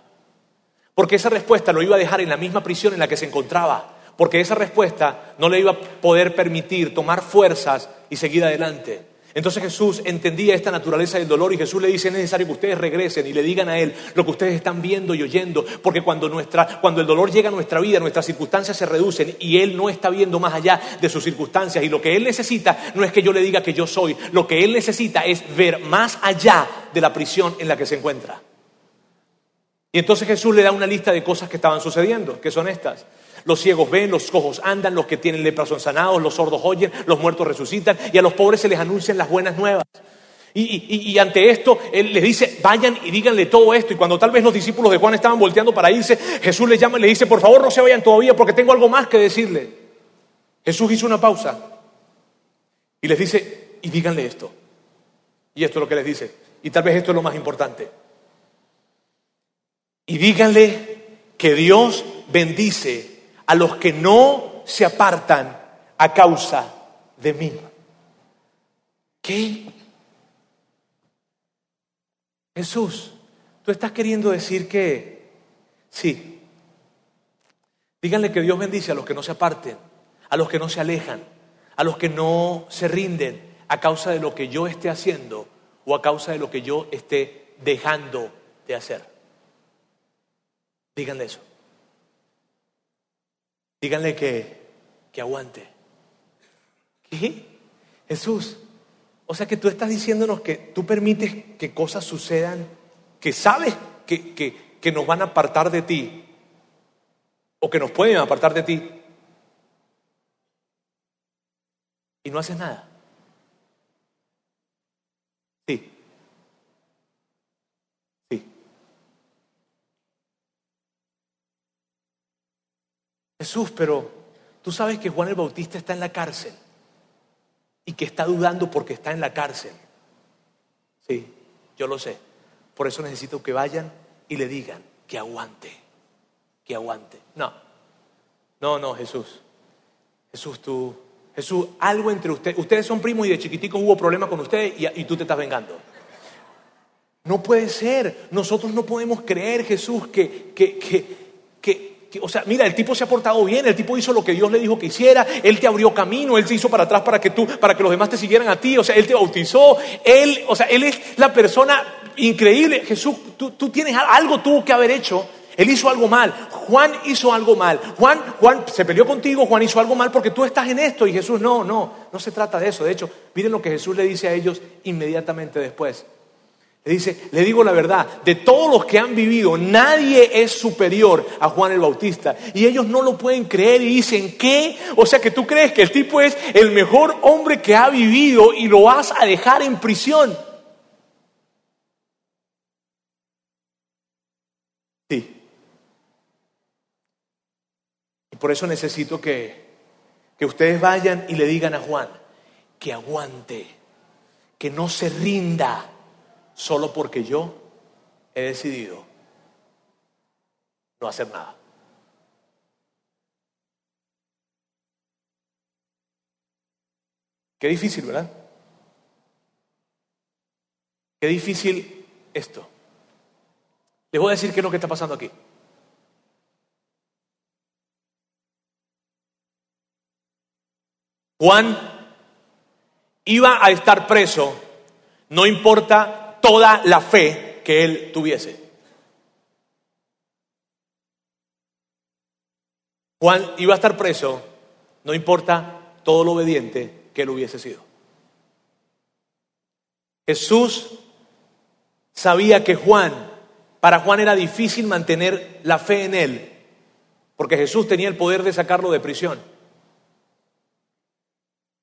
Porque esa respuesta lo iba a dejar en la misma prisión en la que se encontraba. Porque esa respuesta no le iba a poder permitir tomar fuerzas y seguir adelante. Entonces Jesús entendía esta naturaleza del dolor y Jesús le dice, es necesario que ustedes regresen y le digan a Él lo que ustedes están viendo y oyendo, porque cuando, nuestra, cuando el dolor llega a nuestra vida, nuestras circunstancias se reducen y Él no está viendo más allá de sus circunstancias y lo que Él necesita no es que yo le diga que yo soy, lo que Él necesita es ver más allá de la prisión en la que se encuentra. Y entonces Jesús le da una lista de cosas que estaban sucediendo, que son estas. Los ciegos ven, los cojos andan, los que tienen lepra son sanados, los sordos oyen, los muertos resucitan y a los pobres se les anuncian las buenas nuevas. Y, ante esto, Él les dice, vayan y díganle todo esto. Y cuando tal vez los discípulos de Juan estaban volteando para irse, Jesús les llama y le dice, por favor no se vayan todavía porque tengo algo más que decirle. Jesús hizo una pausa y les dice, y díganle esto. Y esto es lo que les dice. Y tal vez esto es lo más importante. Y díganle que Dios bendice a los que no se apartan a causa de mí. ¿Qué? Jesús, tú estás queriendo decir que sí. Díganle que Dios bendice a los que no se aparten, a los que no se alejan, a los que no se rinden a causa de lo que yo esté haciendo o a causa de lo que yo esté dejando de hacer. Díganle eso. Díganle que, que aguante. Jesús. O sea que tú estás diciéndonos que tú permites que cosas sucedan que sabes que, que, que nos van a apartar de ti o que nos pueden apartar de ti y no haces nada. Sí. Jesús, pero tú sabes que Juan el Bautista está en la cárcel y que está dudando porque está en la cárcel. Sí, yo lo sé. Por eso necesito que vayan y le digan que aguante, que aguante. No, no, no, Jesús. Jesús, tú, Jesús, algo entre ustedes. Ustedes son primos y de chiquiticos hubo problemas con ustedes y, y tú te estás vengando. No puede ser. Nosotros no podemos creer, Jesús, que, que, que, que o sea, mira, el tipo se ha portado bien, el tipo hizo lo que Dios le dijo que hiciera, él te abrió camino, él se hizo para atrás para que tú, para que los demás te siguieran a ti, o sea, él te bautizó, él, o sea, él es la persona increíble. Jesús, tú, tú tienes algo tuvo que haber hecho. Él hizo algo mal. Juan hizo algo mal. Juan, Juan se peleó contigo, Juan hizo algo mal porque tú estás en esto y Jesús no, no, no se trata de eso. De hecho, miren lo que Jesús le dice a ellos inmediatamente después. Le dice, le digo la verdad, de todos los que han vivido, nadie es superior a Juan el Bautista. Y ellos no lo pueden creer y dicen, ¿qué? O sea que tú crees que el tipo es el mejor hombre que ha vivido y lo vas a dejar en prisión. Sí. Y por eso necesito que, que ustedes vayan y le digan a Juan que aguante, que no se rinda solo porque yo he decidido no hacer nada. Qué difícil, ¿verdad? Qué difícil esto. Les voy a decir qué es lo que está pasando aquí. Juan iba a estar preso, no importa toda la fe que él tuviese. Juan iba a estar preso, no importa todo lo obediente que él hubiese sido. Jesús sabía que Juan, para Juan era difícil mantener la fe en él, porque Jesús tenía el poder de sacarlo de prisión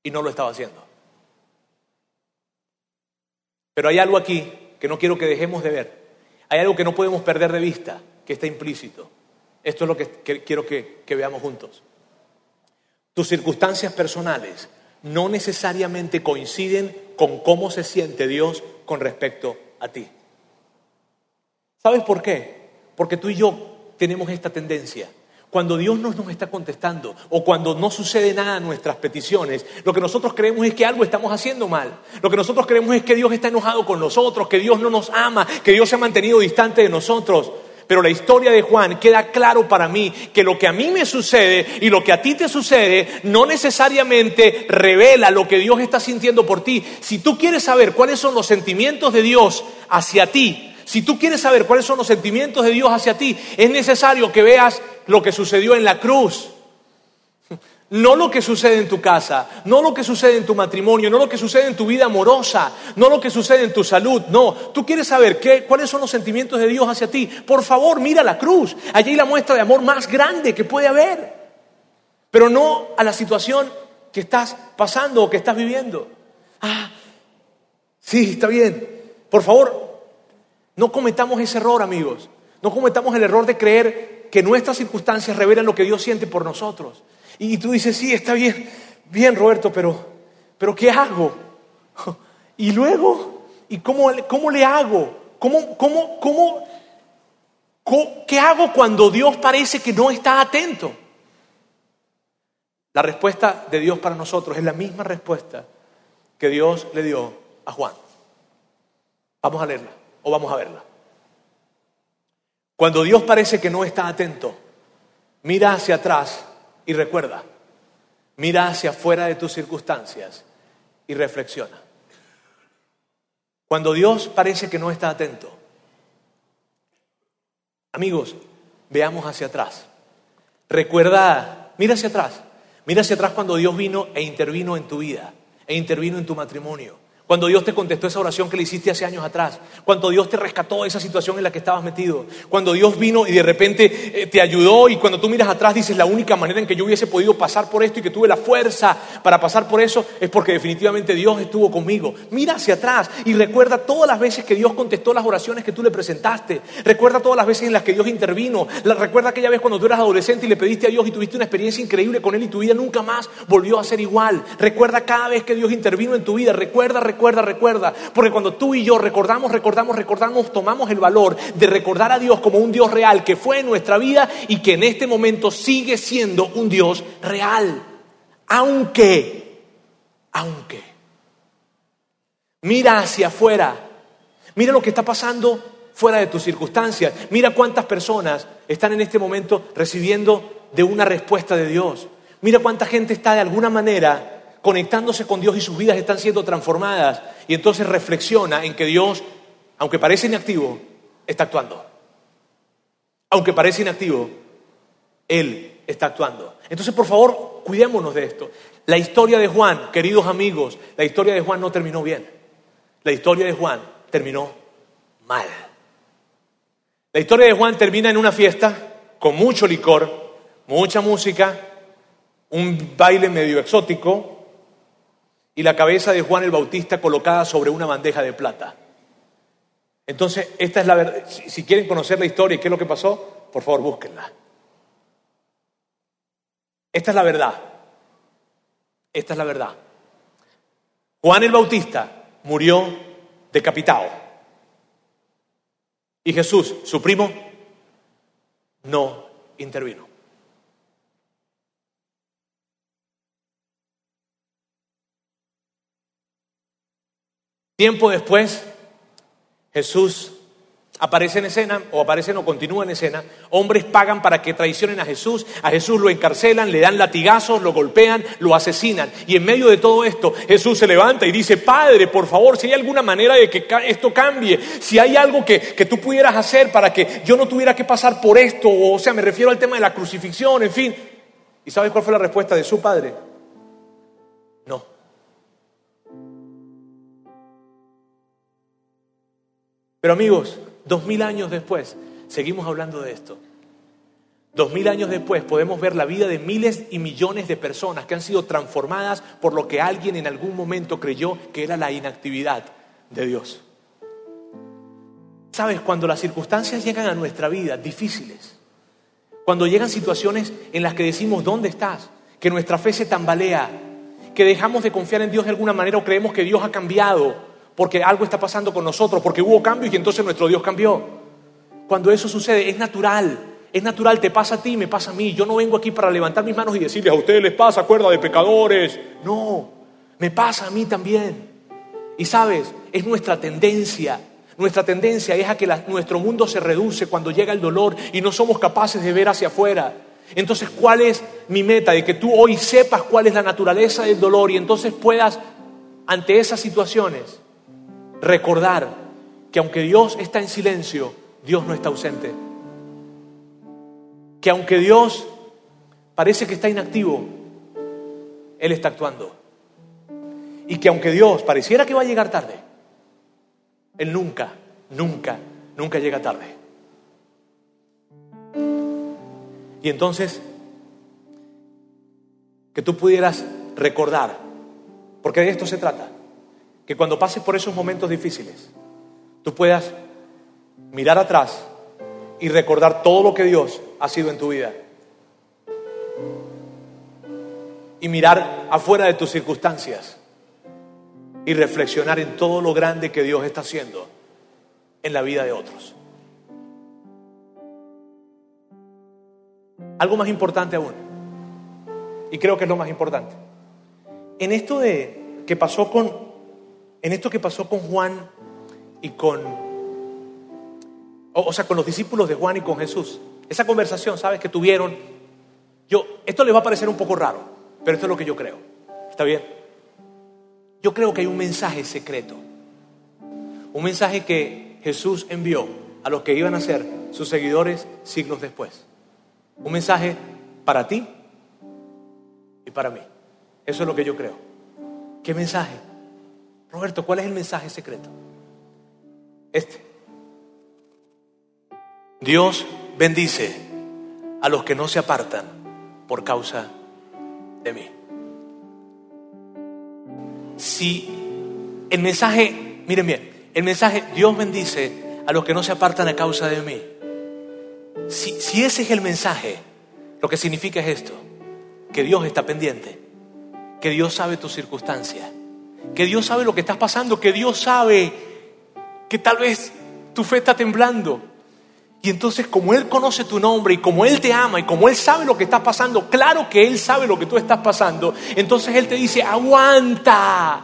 y no lo estaba haciendo. Pero hay algo aquí que no quiero que dejemos de ver. Hay algo que no podemos perder de vista, que está implícito. Esto es lo que, quiero que, que veamos juntos. Tus circunstancias personales no necesariamente coinciden con cómo se siente Dios con respecto a ti. ¿Sabes por qué? Porque tú y yo tenemos esta tendencia cuando Dios no nos está contestando o cuando no sucede nada en nuestras peticiones, lo que nosotros creemos es que algo estamos haciendo mal. Lo que nosotros creemos es que Dios está enojado con nosotros, que Dios no nos ama, que Dios se ha mantenido distante de nosotros. Pero la historia de Juan queda claro para mí que lo que a mí me sucede y lo que a ti te sucede no necesariamente revela lo que Dios está sintiendo por ti. Si tú quieres saber cuáles son los sentimientos de Dios hacia ti, si tú quieres saber cuáles son los sentimientos de Dios hacia ti, es necesario que veas lo que sucedió en la cruz. No lo que sucede en tu casa, no lo que sucede en tu matrimonio, no lo que sucede en tu vida amorosa, no lo que sucede en tu salud, no. Tú quieres saber qué, cuáles son los sentimientos de Dios hacia ti. Por favor, mira la cruz. Allí hay la muestra de amor más grande que puede haber. Pero no a la situación que estás pasando o que estás viviendo. Ah, sí, está bien. Por favor, no cometamos ese error, amigos. No cometamos el error de creer que nuestras circunstancias revelan lo que Dios siente por nosotros. Y tú dices, sí, está bien, bien, Roberto, pero, pero ¿qué hago? Y luego, ¿y cómo, cómo le hago? ¿Cómo, cómo, cómo, ¿Qué hago cuando Dios parece que no está atento? La respuesta de Dios para nosotros es la misma respuesta que Dios le dio a Juan. Vamos a leerla o vamos a verla. Cuando Dios parece que no está atento, mira hacia atrás y recuerda. Mira hacia afuera de tus circunstancias y reflexiona. Cuando Dios parece que no está atento, amigos, veamos hacia atrás. Recuerda, mira hacia atrás. Mira hacia atrás cuando Dios vino e intervino en tu vida, e intervino en tu matrimonio, cuando Dios te contestó esa oración que le hiciste hace años atrás. Cuando Dios te rescató de esa situación en la que estabas metido. Cuando Dios vino y de repente eh, te ayudó y cuando tú miras atrás dices la única manera en que yo hubiese podido pasar por esto y que tuve la fuerza para pasar por eso es porque definitivamente Dios estuvo conmigo. Mira hacia atrás y recuerda todas las veces que Dios contestó las oraciones que tú le presentaste. Recuerda todas las veces en las que Dios intervino. Recuerda aquella vez cuando tú eras adolescente y le pediste a Dios y tuviste una experiencia increíble con Él y tu vida nunca más volvió a ser igual. Recuerda cada vez que Dios intervino en tu vida. Recuerda, recuerda recuerda, recuerda. Porque cuando tú y yo recordamos, recordamos, recordamos, tomamos el valor de recordar a Dios como un Dios real que fue en nuestra vida y que en este momento sigue siendo un Dios real. Aunque, aunque. Mira hacia afuera. Mira lo que está pasando fuera de tus circunstancias. Mira cuántas personas están en este momento recibiendo de una respuesta de Dios. Mira cuánta gente está de alguna manera conectándose con Dios y sus vidas están siendo transformadas. Y entonces reflexiona en que Dios, aunque parece inactivo, está actuando. Aunque parece inactivo, Él está actuando. Entonces, por favor, cuidémonos de esto. La historia de Juan, queridos amigos, la historia de Juan no terminó bien. La historia de Juan terminó mal. La historia de Juan termina en una fiesta con mucho licor, mucha música, un baile medio exótico y la cabeza de Juan el Bautista colocada sobre una bandeja de plata. Entonces, esta es la verdad. Si quieren conocer la historia y qué es lo que pasó, por favor, búsquenla. Esta es la verdad. Esta es la verdad. Juan el Bautista murió decapitado. Y Jesús, su primo, no intervino. Tiempo después, Jesús aparece en escena, o aparecen o continúa en escena, hombres pagan para que traicionen a Jesús, a Jesús lo encarcelan, le dan latigazos, lo golpean, lo asesinan. Y en medio de todo esto, Jesús se levanta y dice, Padre, por favor, si hay alguna manera de que esto cambie, si hay algo que, que tú pudieras hacer para que yo no tuviera que pasar por esto, o sea, me refiero al tema de la crucifixión, en fin. ¿Y sabes cuál fue la respuesta de su Padre? Pero amigos, Dos mil años después, seguimos hablando de esto. Dos mil años después podemos ver la vida de miles y millones de personas que han sido transformadas por lo que alguien en algún momento creyó que era la inactividad de Dios. Sabes, cuando las circunstancias llegan a nuestra vida difíciles, cuando llegan situaciones en las que decimos, ¿dónde estás? Que nuestra fe se tambalea, que dejamos de confiar en Dios de alguna manera o creemos que Dios ha cambiado, porque algo está pasando con nosotros, porque hubo cambio y entonces nuestro Dios cambió. Cuando eso sucede, es natural, es natural, te pasa a ti, me pasa a mí. Yo no vengo aquí para levantar mis manos y decirles a ustedes les pasa, cuerda de pecadores. No, me pasa a mí también. Y sabes, es nuestra tendencia. Nuestra tendencia es a que nuestro mundo se reduce cuando llega el dolor y no somos capaces de ver hacia afuera. Entonces, ¿cuál es mi meta? De que tú hoy sepas cuál es la naturaleza del dolor y entonces puedas, ante esas situaciones, recordar que aunque Dios está en silencio, Dios no está ausente. Que aunque Dios parece que está inactivo, Él está actuando. Y que aunque Dios pareciera que va a llegar tarde, Él nunca, nunca, nunca llega tarde. Y entonces, que tú pudieras recordar, porque de esto se trata, que cuando pases por esos momentos difíciles, tú puedas mirar atrás y recordar todo lo que Dios ha sido en tu vida. Y mirar afuera de tus circunstancias y reflexionar en todo lo grande que Dios está haciendo en la vida de otros. Algo más importante aún, y creo que es lo más importante, en esto de que pasó con en esto que pasó con Juan y con, o, sea, con los discípulos de Juan y con Jesús, esa conversación, ¿sabes? Que tuvieron, yo, esto le va a parecer un poco raro, pero esto es lo que yo creo. ¿Está bien? Yo creo que hay un mensaje secreto, un mensaje que Jesús envió a los que iban a ser sus seguidores siglos después. Un mensaje para ti y para mí. Eso es lo que yo creo. ¿Qué mensaje? Roberto, ¿cuál es el mensaje secreto? Este. Dios bendice a los que no se apartan por causa de mí. Si el mensaje, miren bien, el mensaje Dios bendice a los que no se apartan a causa de mí. Si, ese es el mensaje, lo que significa es esto, que Dios está pendiente, que Dios sabe tus circunstancias que Dios sabe lo que estás pasando, que Dios sabe que tal vez tu fe está temblando. Y entonces como Él conoce tu nombre y como Él te ama y como Él sabe lo que estás pasando, claro que Él sabe lo que tú estás pasando, entonces Él te dice, aguanta,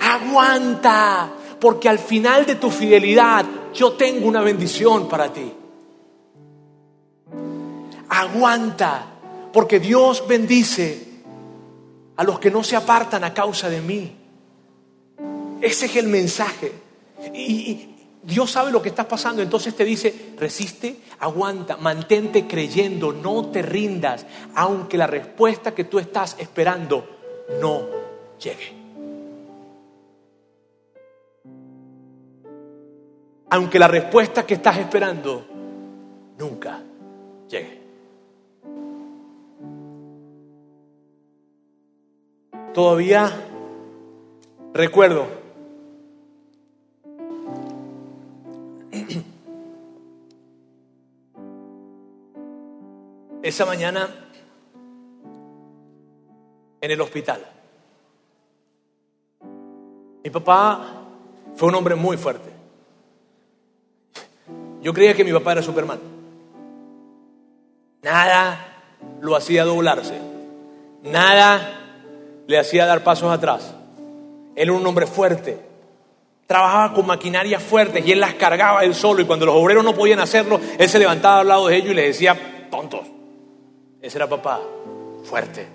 aguanta, porque al final de tu fidelidad yo tengo una bendición para ti. Aguanta, porque Dios bendice a los que no se apartan a causa de mí. Ese es el mensaje. Y, Dios sabe lo que estás pasando, entonces te dice, resiste, aguanta, mantente creyendo, no te rindas, aunque la respuesta que tú estás esperando no llegue. aunque la respuesta que estás esperando Todavía recuerdo esa mañana en el hospital. Mi papá fue un hombre muy fuerte. Yo creía que mi papá era Superman. Nada lo hacía doblarse. Nada le hacía dar pasos atrás. Él era un hombre fuerte. Trabajaba con maquinarias fuertes y él las cargaba él solo. Y cuando los obreros no podían hacerlo, él se levantaba al lado de ellos y les decía, tontos. Ese era papá, fuerte.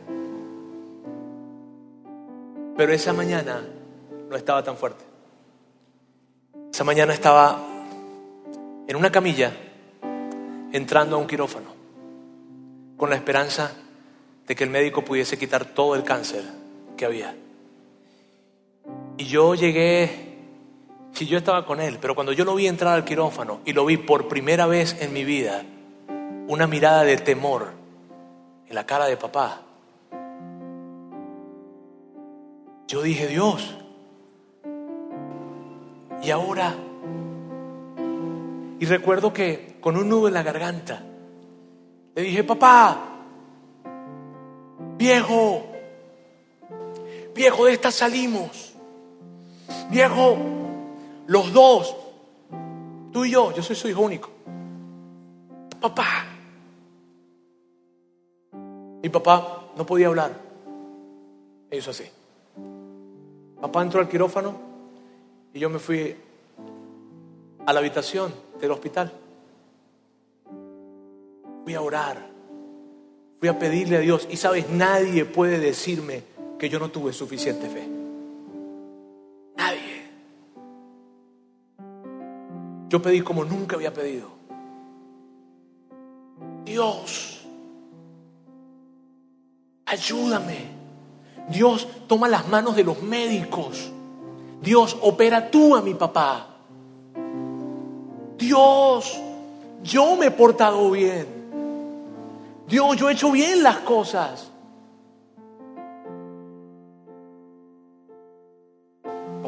Pero esa mañana no estaba tan fuerte. Esa mañana estaba en una camilla entrando a un quirófano con la esperanza de que el médico pudiese quitar todo el cáncer que había. Y yo llegué, si yo estaba con él, pero cuando yo lo vi entrar al quirófano y lo vi por primera vez en mi vida, una mirada de temor en la cara de papá, yo dije, Dios, ¿y ahora? Y recuerdo que con un nudo en la garganta, le dije, papá, viejo, viejo, de esta salimos. Viejo, los dos, tú y yo, yo soy su hijo único. Papá. Mi papá no podía hablar. E hizo así. Papá entró al quirófano y yo me fui a la habitación del hospital. Fui a orar. Fui a pedirle a Dios. Y sabes, nadie puede decirme que yo no tuve suficiente fe. Nadie. Yo pedí como nunca había pedido. Dios, ayúdame. Dios, toma las manos de los médicos. Dios, opera tú a mi papá. Dios, yo me he portado bien. Dios, yo he hecho bien las cosas.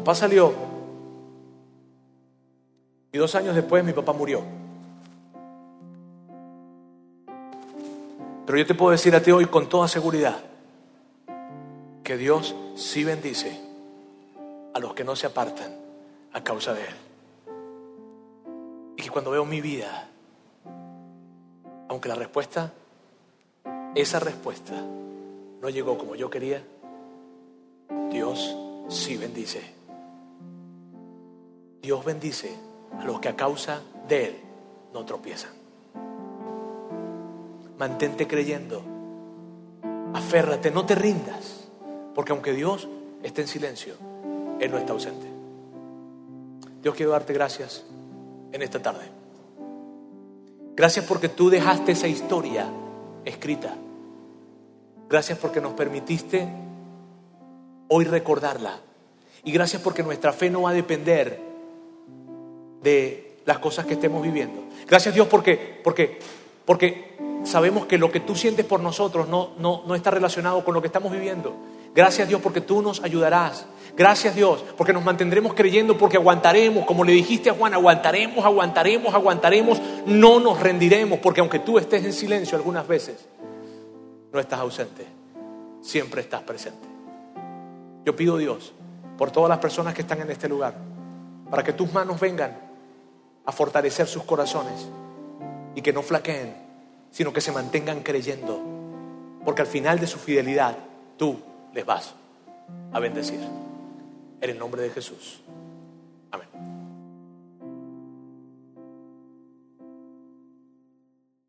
Papá salió y dos años después mi papá murió. Pero yo te puedo decir a ti hoy con toda seguridad que Dios sí bendice a los que no se apartan a causa de Él. Y que cuando veo mi vida, aunque la respuesta, esa respuesta no llegó como yo quería, Dios sí bendice. Dios bendice a los que a causa de Él no tropiezan. Mantente creyendo. Aférrate, no te rindas. Porque aunque Dios esté en silencio, Él no está ausente. Dios quiero darte gracias en esta tarde. Gracias porque tú dejaste esa historia escrita. Gracias porque nos permitiste hoy recordarla. Y gracias porque nuestra fe no va a depender de las cosas que estemos viviendo. Gracias Dios porque, porque, porque sabemos que lo que tú sientes por nosotros no, no, no está relacionado con lo que estamos viviendo. Gracias Dios porque tú nos ayudarás. Gracias Dios porque nos mantendremos creyendo, porque aguantaremos, como le dijiste a Juan, aguantaremos, aguantaremos, aguantaremos, no nos rendiremos, porque aunque tú estés en silencio algunas veces, no estás ausente, siempre estás presente. Yo pido Dios por todas las personas que están en este lugar, para que tus manos vengan a fortalecer sus corazones y que no flaqueen, sino que se mantengan creyendo, porque al final de su fidelidad tú les vas a bendecir. En el nombre de Jesús.